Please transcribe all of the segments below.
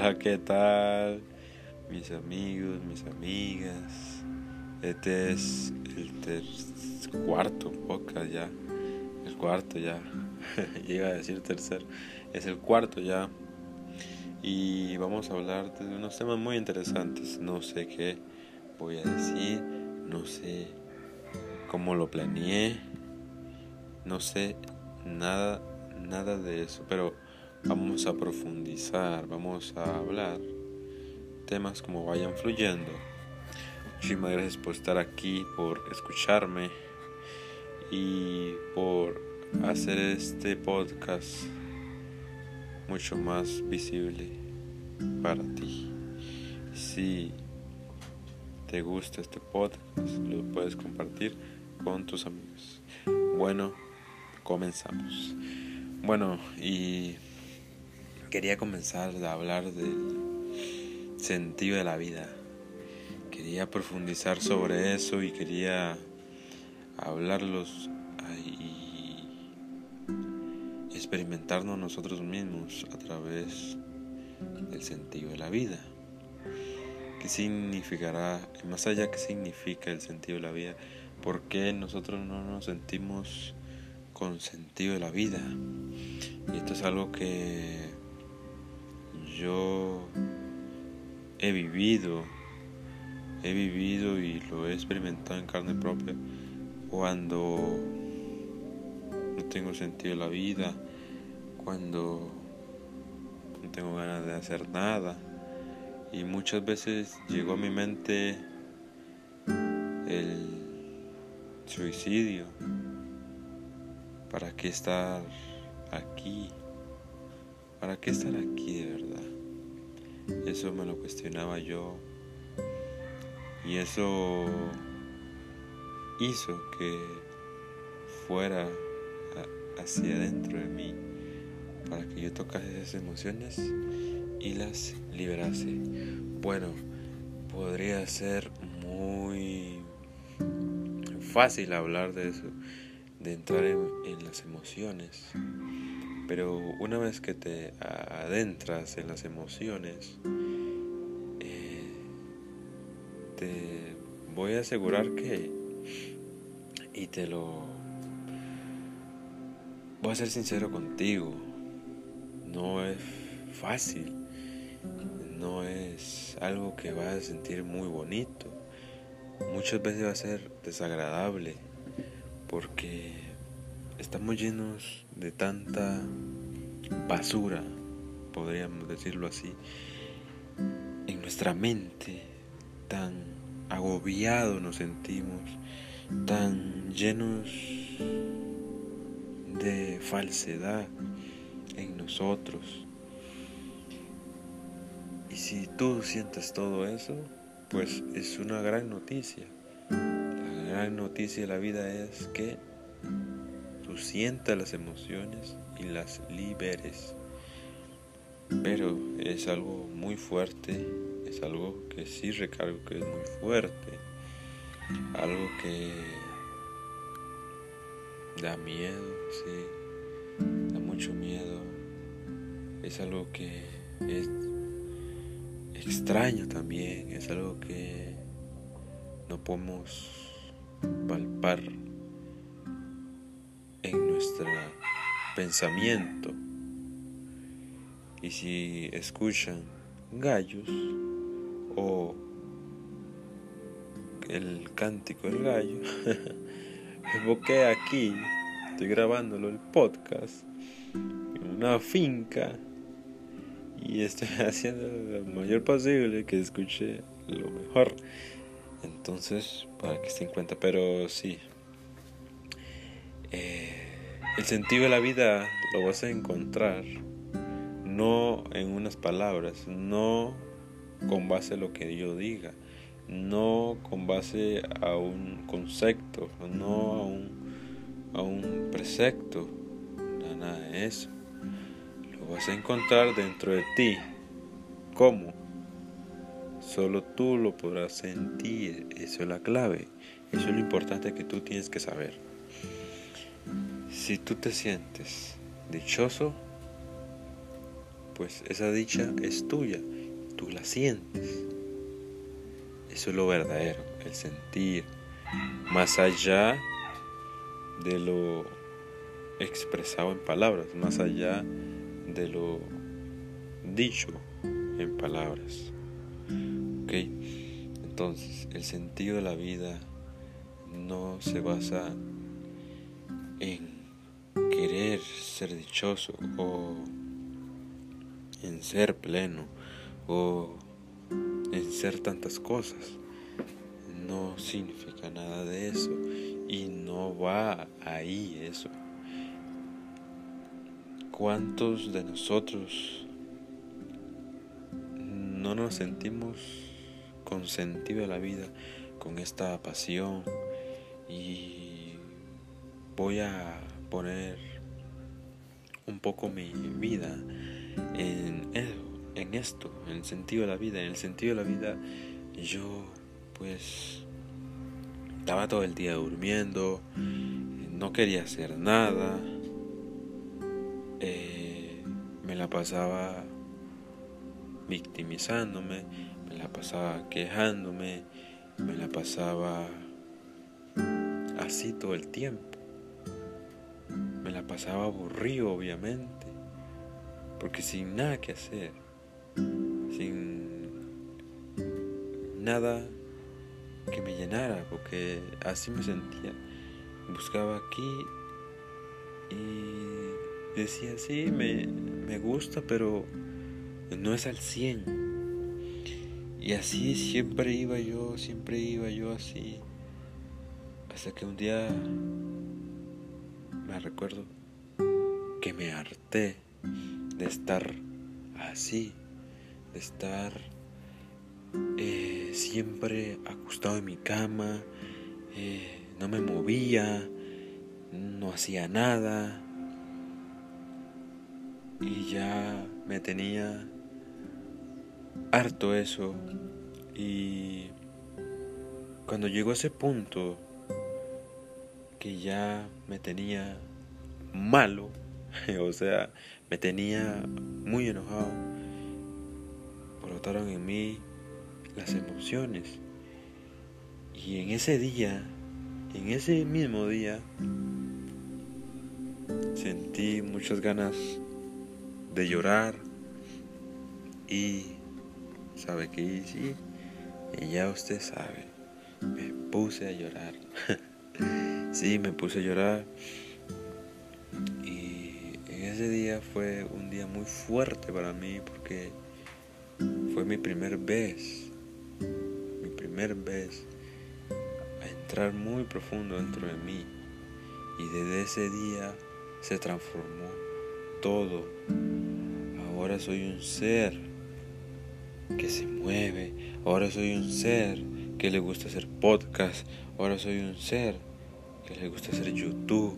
Hola, ¿qué tal? Mis amigos, mis amigas. Este es el cuarto podcast ya. El cuarto ya. Llega a decir tercer. Es el cuarto ya. Y vamos a hablar de unos temas muy interesantes. No sé qué voy a decir. No sé cómo lo planeé. No sé nada, nada de eso. Pero vamos a profundizar, vamos a hablar temas como vayan fluyendo. Muchísimas gracias por estar aquí, por escucharme y por hacer este podcast mucho más visible para ti. Si te gusta este podcast, lo puedes compartir con tus amigos. Bueno, comenzamos. Bueno, y quería comenzar a hablar del sentido de la vida. Quería profundizar sobre eso y quería hablarlos y experimentarnos nosotros mismos a través del sentido de la vida. ¿Qué significará, más allá qué significa el sentido de la vida? ¿Por qué nosotros no nos sentimos con sentido de la vida? Y esto es algo que yo he vivido, he vivido y lo he experimentado en carne propia cuando no tengo sentido de la vida, cuando no tengo ganas de hacer nada. Y muchas veces llegó a mi mente el suicidio. ¿Para qué estar aquí? ¿Para qué estar aquí de verdad? Eso me lo cuestionaba yo y eso hizo que fuera hacia adentro de mí para que yo tocase esas emociones y las liberase. Bueno, podría ser muy fácil hablar de eso, de entrar en, en las emociones pero una vez que te adentras en las emociones, eh, te voy a asegurar que, y te lo voy a ser sincero contigo, no es fácil, no es algo que vas a sentir muy bonito, muchas veces va a ser desagradable, porque estamos llenos de tanta basura, podríamos decirlo así, en nuestra mente, tan agobiados nos sentimos, tan llenos de falsedad en nosotros. Y si tú sientes todo eso, pues es una gran noticia. La gran noticia de la vida es que tú las emociones y las liberes. Pero es algo muy fuerte, es algo que sí recargo que es muy fuerte, algo que da miedo, sí, da mucho miedo, es algo que es extraño también, es algo que no podemos palpar nuestro pensamiento. Y si escuchan gallos o el cántico del gallo, evoqué aquí, estoy grabándolo el podcast en una finca y estoy haciendo lo mayor posible que escuche lo mejor. Entonces, para que se en cuenta, pero sí. Eh, el sentido de la vida lo vas a encontrar no en unas palabras, no con base a lo que yo diga, no con base a un concepto, no a un, a un precepto, nada de eso. Lo vas a encontrar dentro de ti. ¿Cómo? Solo tú lo podrás sentir. Eso es la clave. Eso es lo importante que tú tienes que saber. Si tú te sientes dichoso, pues esa dicha es tuya, tú la sientes. Eso es lo verdadero, el sentir, más allá de lo expresado en palabras, más allá de lo dicho en palabras. ¿Ok? Entonces, el sentido de la vida no se basa en querer ser dichoso o en ser pleno o en ser tantas cosas. No significa nada de eso y no va ahí eso. ¿Cuántos de nosotros no nos sentimos con sentido de la vida, con esta pasión? Y voy a poner un poco mi vida en, esto, en el sentido de la vida. En el sentido de la vida yo pues estaba todo el día durmiendo, no quería hacer nada eh, me la pasaba victimizándome, me la pasaba quejándome, me la pasaba así todo el tiempo. Me la pasaba aburrido, obviamente, porque sin nada que hacer, sin nada que me llenara, porque así me sentía. Buscaba aquí y decía, sí, me, me gusta, pero no es al 100. Y así siempre iba yo, siempre iba yo así. Hasta que un día me recuerdo que me harté de estar así, de estar eh, siempre acostado en mi cama, eh, no me movía, no hacía nada, y ya me tenía harto eso. Y cuando llegó a ese punto que ya me tenía malo, o sea, me tenía muy enojado, brotaron en mí las emociones. Y en ese día, en ese mismo día, sentí muchas ganas de llorar. Y sabe que hice y ya usted sabe me puse a llorar sí me puse a llorar y en ese día fue un día muy fuerte para mí porque fue mi primer vez mi primer vez a entrar muy profundo dentro de mí y desde ese día se transformó todo Ahora soy un ser que se mueve. Ahora soy un ser que le gusta hacer podcast. Ahora soy un ser que le gusta hacer YouTube.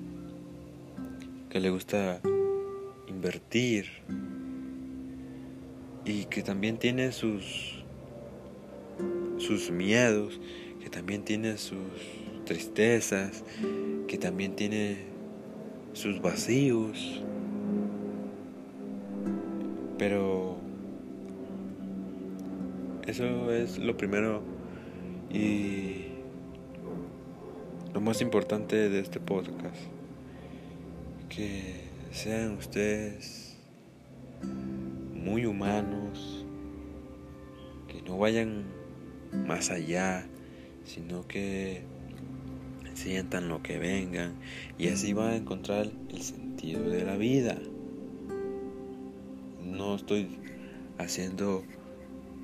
Que le gusta invertir. Y que también tiene sus sus miedos, que también tiene sus tristezas, que también tiene sus vacíos. Pero eso es lo primero y lo más importante de este podcast. Que sean ustedes muy humanos, que no vayan más allá, sino que sientan lo que vengan y así van a encontrar el sentido de la vida no estoy haciendo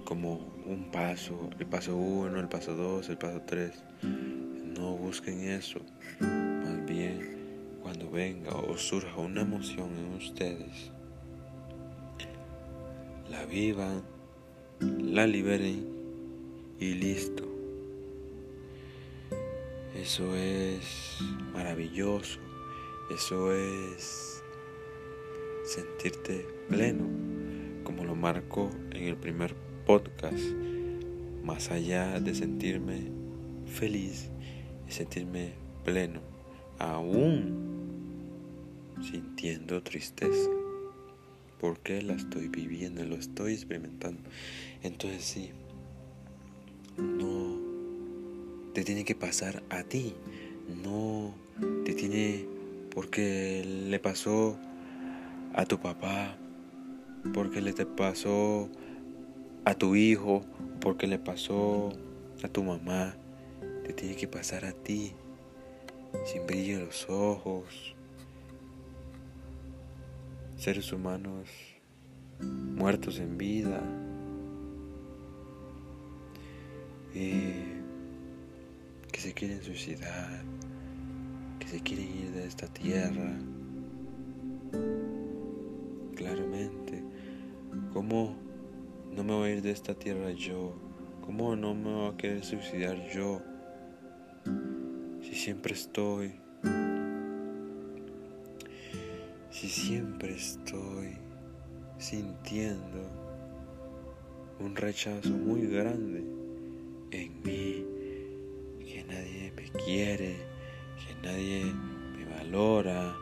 como un paso, el paso uno, el paso dos, el paso tres. No busquen eso. Más bien, cuando venga o surja una emoción en ustedes, la vivan, la liberen y listo. Eso es maravilloso. Eso es sentirte pleno, como lo marco en el primer podcast, más allá de sentirme feliz sentirme pleno, aún sintiendo tristeza. ¿Por qué la estoy viviendo? Lo estoy experimentando. Entonces sí, no te tiene que pasar a ti. No te tiene porque le pasó a tu papá, porque le te pasó a tu hijo, porque le pasó a tu mamá. Te tiene que pasar a ti, sin brillo en los ojos. Seres humanos muertos en vida. que se quieren suicidar, que se quieren ir de esta tierra. Claramente, ¿cómo no me voy a ir de esta tierra yo? ¿Cómo no me voy a querer suicidar yo? Si siempre estoy, si siempre estoy sintiendo un rechazo muy grande en mí, que nadie me quiere, que nadie me valora,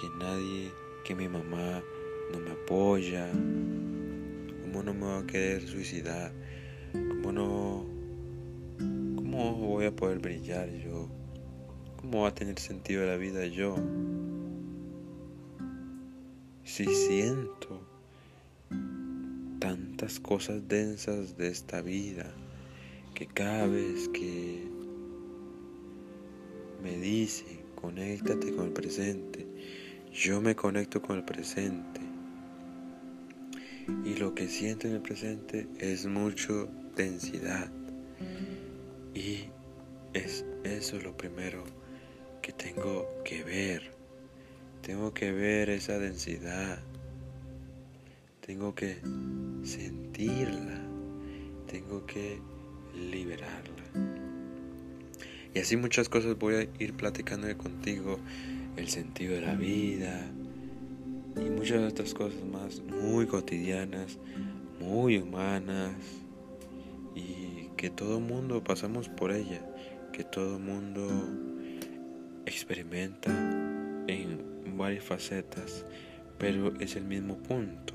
que nadie, que mi mamá no me apoya, cómo no me va a querer suicidar, cómo no, cómo voy a poder brillar yo, cómo va a tener sentido la vida yo. Si siento tantas cosas densas de esta vida, que cada vez que me dice, conéctate con el presente, yo me conecto con el presente. Y lo que siento en el presente es mucho densidad. Y es eso lo primero tengo que ver. Tengo que ver esa densidad. Tengo que sentirla. Tengo que liberarla. Y así muchas cosas voy a ir platicando contigo, el sentido de la vida y muchas otras cosas más muy cotidianas, muy humanas y que todo mundo pasamos por ella, que todo mundo experimenta en varias facetas, pero es el mismo punto.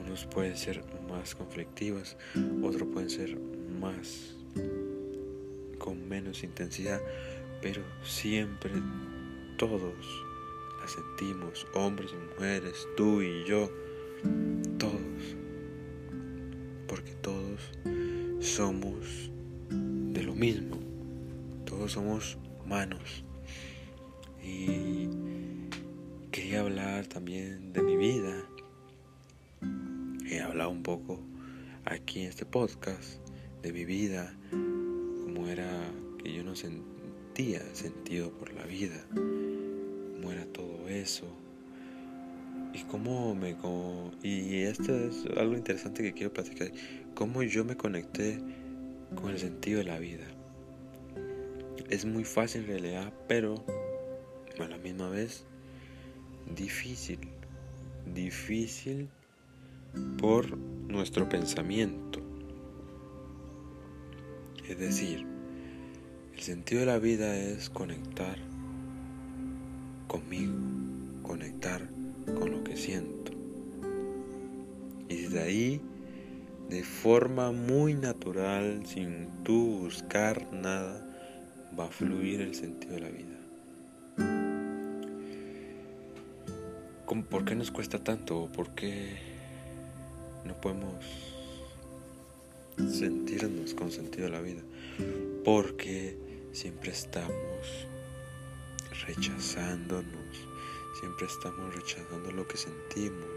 Unos pueden ser más conflictivos, otros pueden ser más con menos intensidad, pero siempre todos la sentimos, hombres y mujeres, tú y yo, todos, porque todos somos de lo mismo, todos somos humanos. Y quería hablar también de mi vida he hablado un poco aquí en este podcast de mi vida, cómo era que yo no sentía sentido por la vida, cómo era todo eso. Y cómo me... y esto es algo interesante que quiero platicar. Cómo yo me conecté con el sentido de la vida. Es muy fácil en realidad, pero a la misma vez difícil. Difícil por nuestro pensamiento. Es decir, el sentido de la vida es conectar conmigo, conectar con lo que siento. Y desde ahí, de forma muy natural, sin tú buscar nada, va a fluir el sentido de la vida. ¿Por qué nos cuesta tanto? ¿Por qué no podemos sentirnos con sentido de la vida porque siempre estamos rechazándonos, siempre estamos rechazando lo que sentimos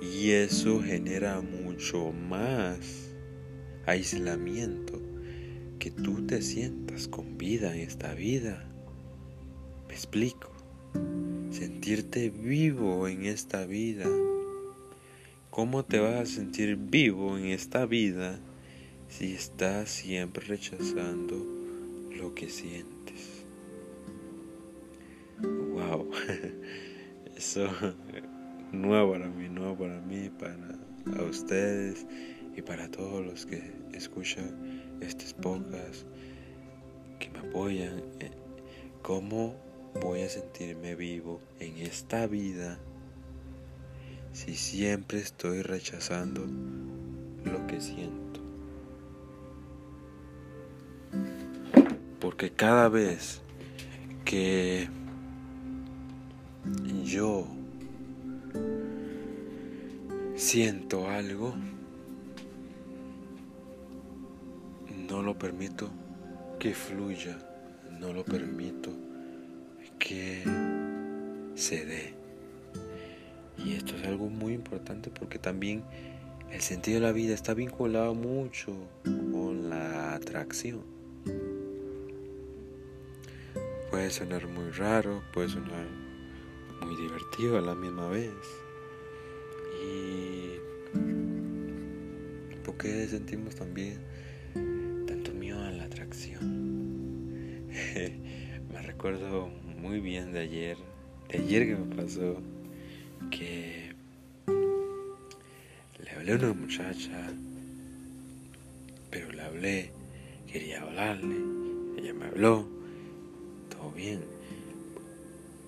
y eso genera mucho más aislamiento que tú te sientas con vida en esta vida. Me explico. Sentirte vivo en esta vida ¿Cómo te vas a sentir vivo en esta vida si estás siempre rechazando lo que sientes? Wow, eso nuevo para mí, nuevo para mí, para ustedes y para todos los que escuchan estas pocas que me apoyan. Eh, ¿Cómo voy a sentirme vivo en esta vida? si siempre estoy rechazando lo que siento? Porque cada vez que yo siento algo, no lo permito que fluya, no lo permito que se dé. Y esto es algo muy importante porque también el sentido de la vida está vinculado mucho con la atracción. Puede sonar muy raro, puede sonar muy divertido a la misma vez. Y porque sentimos también me recuerdo muy bien de ayer, de ayer que me pasó, que le hablé a una muchacha, pero le hablé, quería hablarle, ella me habló, todo bien,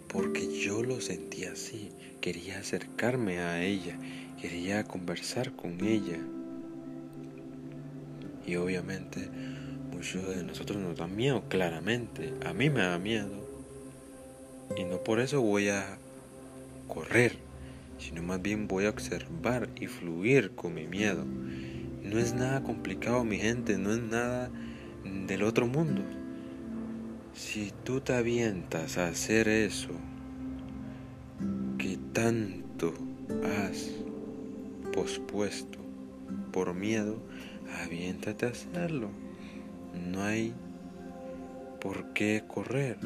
porque yo lo sentía así, quería acercarme a ella, quería conversar con ella. Y obviamente de nosotros nos da miedo, claramente. A mí me da miedo. Y no por eso voy a correr, sino más bien voy a observar y fluir con mi miedo. No es nada complicado, mi gente, no es nada del otro mundo. Si tú te avientas a hacer eso que tanto has pospuesto por miedo, aviéntate a hacerlo. No hay por qué correr.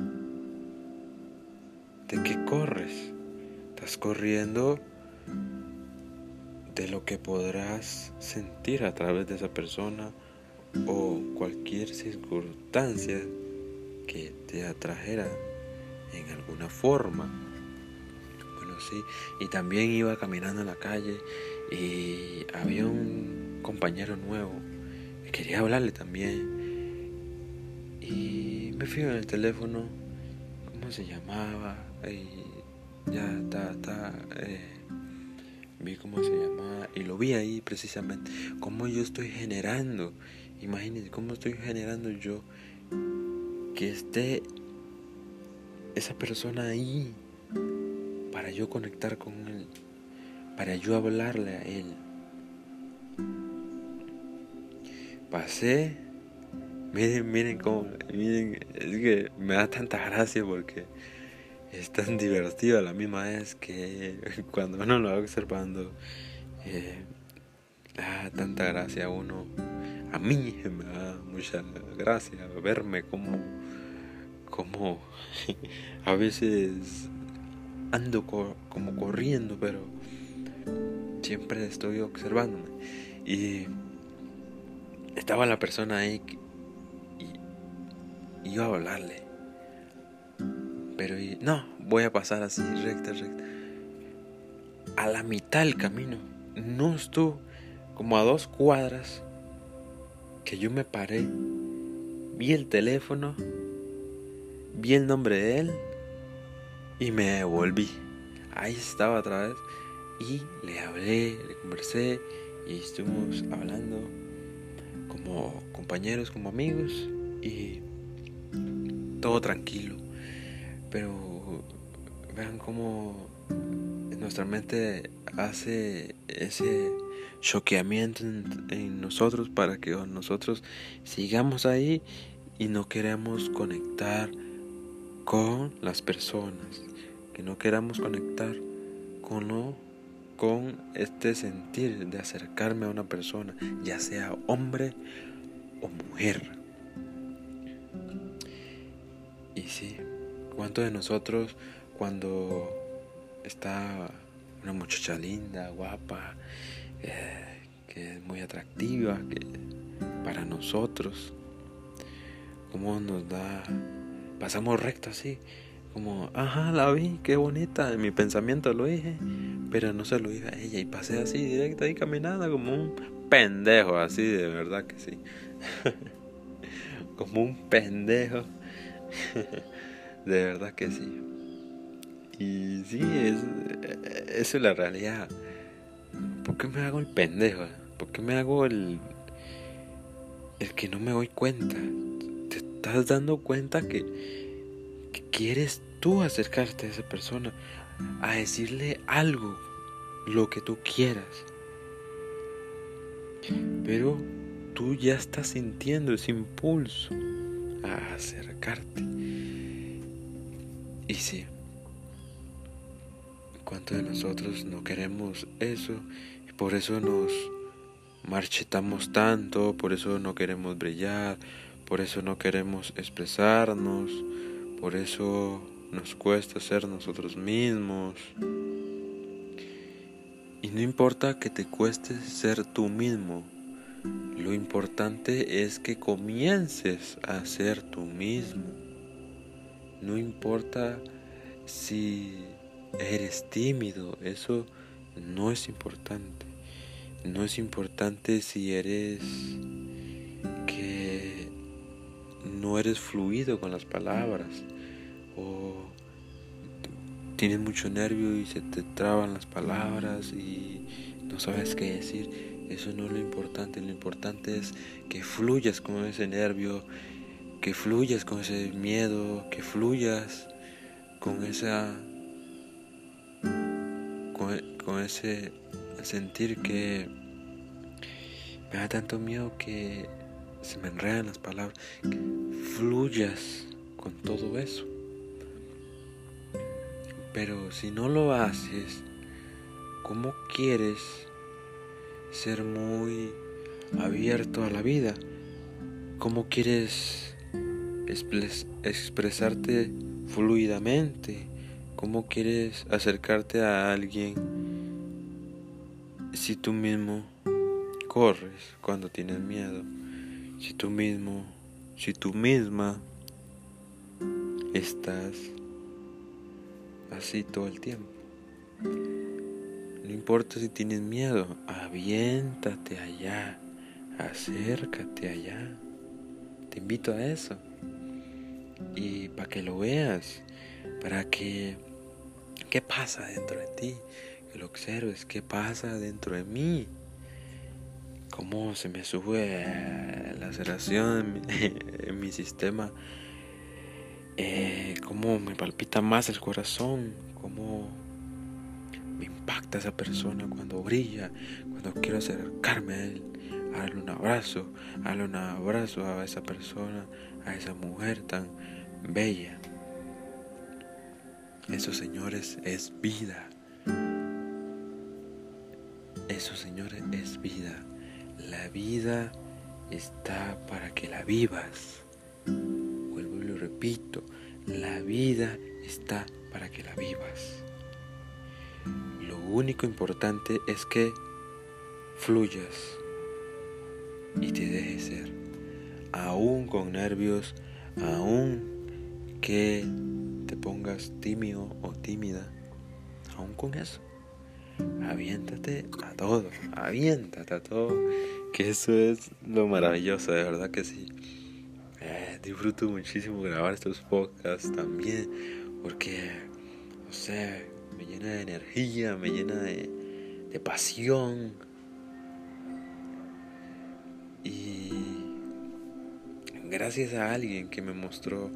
¿De qué corres? Estás corriendo de lo que podrás sentir a través de esa persona o cualquier circunstancia que te atrajera en alguna forma. Bueno, sí, y también iba caminando en la calle y había un compañero nuevo que quería hablarle también. Y me fui en el teléfono, cómo se llamaba, y ya está, está, eh, vi cómo se llamaba y lo vi ahí precisamente, cómo yo estoy generando, imagínense cómo estoy generando yo que esté esa persona ahí para yo conectar con él, para yo hablarle a él. Pasé Miren, miren cómo, miren, es que me da tanta gracia porque es tan divertido a la misma vez que cuando uno lo va observando, eh, da tanta gracia a uno. A mí me da mucha gracia verme como, como a veces ando como corriendo, pero siempre estoy observándome. Y estaba la persona ahí iba a hablarle. Pero no, voy a pasar así, recta, recta. A la mitad del camino, no estuvo como a dos cuadras, que yo me paré, vi el teléfono, vi el nombre de él y me devolví. Ahí estaba otra vez y le hablé, le conversé y estuvimos hablando como compañeros, como amigos y todo tranquilo. Pero vean cómo nuestra mente hace ese choqueamiento en, nosotros para que nosotros sigamos ahí y no queremos conectar con las personas, que no queramos conectar con con este sentir de acercarme a una persona, ya sea hombre o mujer. Y sí, ¿cuántos de nosotros cuando está una muchacha linda, guapa, eh, que es muy atractiva, que para nosotros, cómo nos da, pasamos recto así, como, ajá, la vi, qué bonita, en mi pensamiento lo dije, pero no se lo dije a ella y pasé así directo ahí caminando como un pendejo, así de verdad que sí, como un pendejo de verdad que sí. Y sí, es, eso es la realidad. ¿Por qué me hago el pendejo? ¿Por qué me hago el, el que no me doy cuenta? Te estás dando cuenta que, que quieres tú acercarte a esa persona, a decirle algo, lo que tú quieras. Pero tú ya estás sintiendo ese impulso a acercarte. Y sí, ¿cuántos de nosotros no queremos eso? Y por eso nos marchetamos tanto, por eso no queremos brillar, por eso no queremos expresarnos, por eso nos cuesta ser nosotros mismos. Y no importa que te cueste ser tú mismo, lo importante es que comiences a ser tú mismo. No importa si eres tímido, eso no es importante. No es importante si eres que no eres fluido con las palabras o tienes mucho nervio y se te traban las palabras y no sabes qué decir. Eso no es lo importante, lo importante es que fluyas con ese nervio, que fluyas con ese miedo, que fluyas con esa con, ese sentir que me da tanto miedo que se me enredan las palabras, fluyas con todo eso. Pero si no lo haces, ¿cómo quieres ser muy abierto a la vida? ¿Cómo quieres expresarte fluidamente? ¿Cómo quieres acercarte a alguien si tú mismo corres cuando tienes miedo? Si tú mismo, si tú misma estás así todo el tiempo. No importa si tienes miedo, aviéntate allá, acércate allá. Te invito a eso. Y para que lo veas, para que... ¿Qué pasa dentro de ti? Que lo observes, ¿qué pasa dentro de mí? Cómo se me sube la aceleración en mi, sistema. Eh, cómo me palpita más el corazón. Cómo me impacta esa persona cuando brilla, cuando quiero acercarme a él, darle un abrazo, darle un abrazo a esa persona, a esa mujer tan bella. Eso, señores, es vida. Eso, señores, es vida. La vida está para que la vivas. Vuelvo y lo repito. La vida está para que la vivas. Lo único importante es que fluyas y te dejes ser. Aún con nervios, aún que te pongas tímido o tímida, aún con eso, aviéntate a todo, aviéntate a todo, que eso es lo maravilloso, de verdad que sí. Eh, disfruto muchísimo grabar estos podcasts también, porque, no sé, me llena de energía, me llena de, de pasión. Y gracias a alguien que me mostró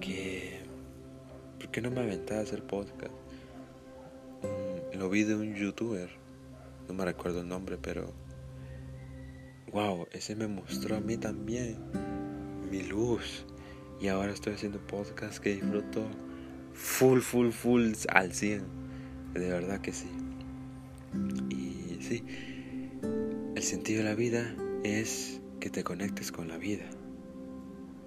que... ¿Por qué no me aventaba a hacer podcast? lo vi de un youtuber, no me recuerdo el nombre, pero... Wow, ese me mostró a mí también mi luz. Y ahora estoy haciendo podcast que disfruto full, full, full al 100. De verdad que sí. Y sí, el sentido de la vida es que te conectes con la vida.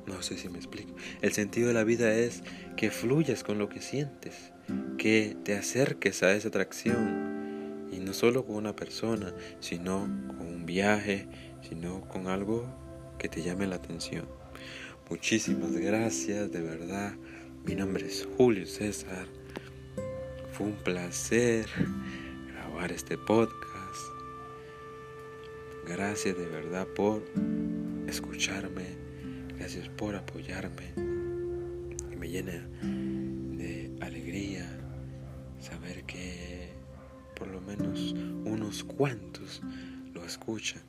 No sé si me explico. El sentido de la vida es que fluyas con lo que sientes, que te acerques a esa atracción. Y no solo con una persona, sino con un viaje, sino con algo que te llame la atención. Muchísimas gracias, de verdad. Mi nombre es Julio César. Fue un placer grabar este podcast. Gracias de verdad por escucharme. Gracias por apoyarme. Y me llena de alegría de que por lo menos unos cuantos lo escuchan.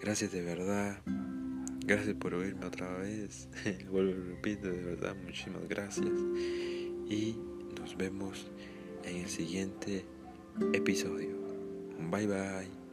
Gracias de verdad. Gracias por oírme otra vez. Vuelvo y repito, de verdad, muchísimas gracias. Y nos vemos en el siguiente episodio. Bye bye.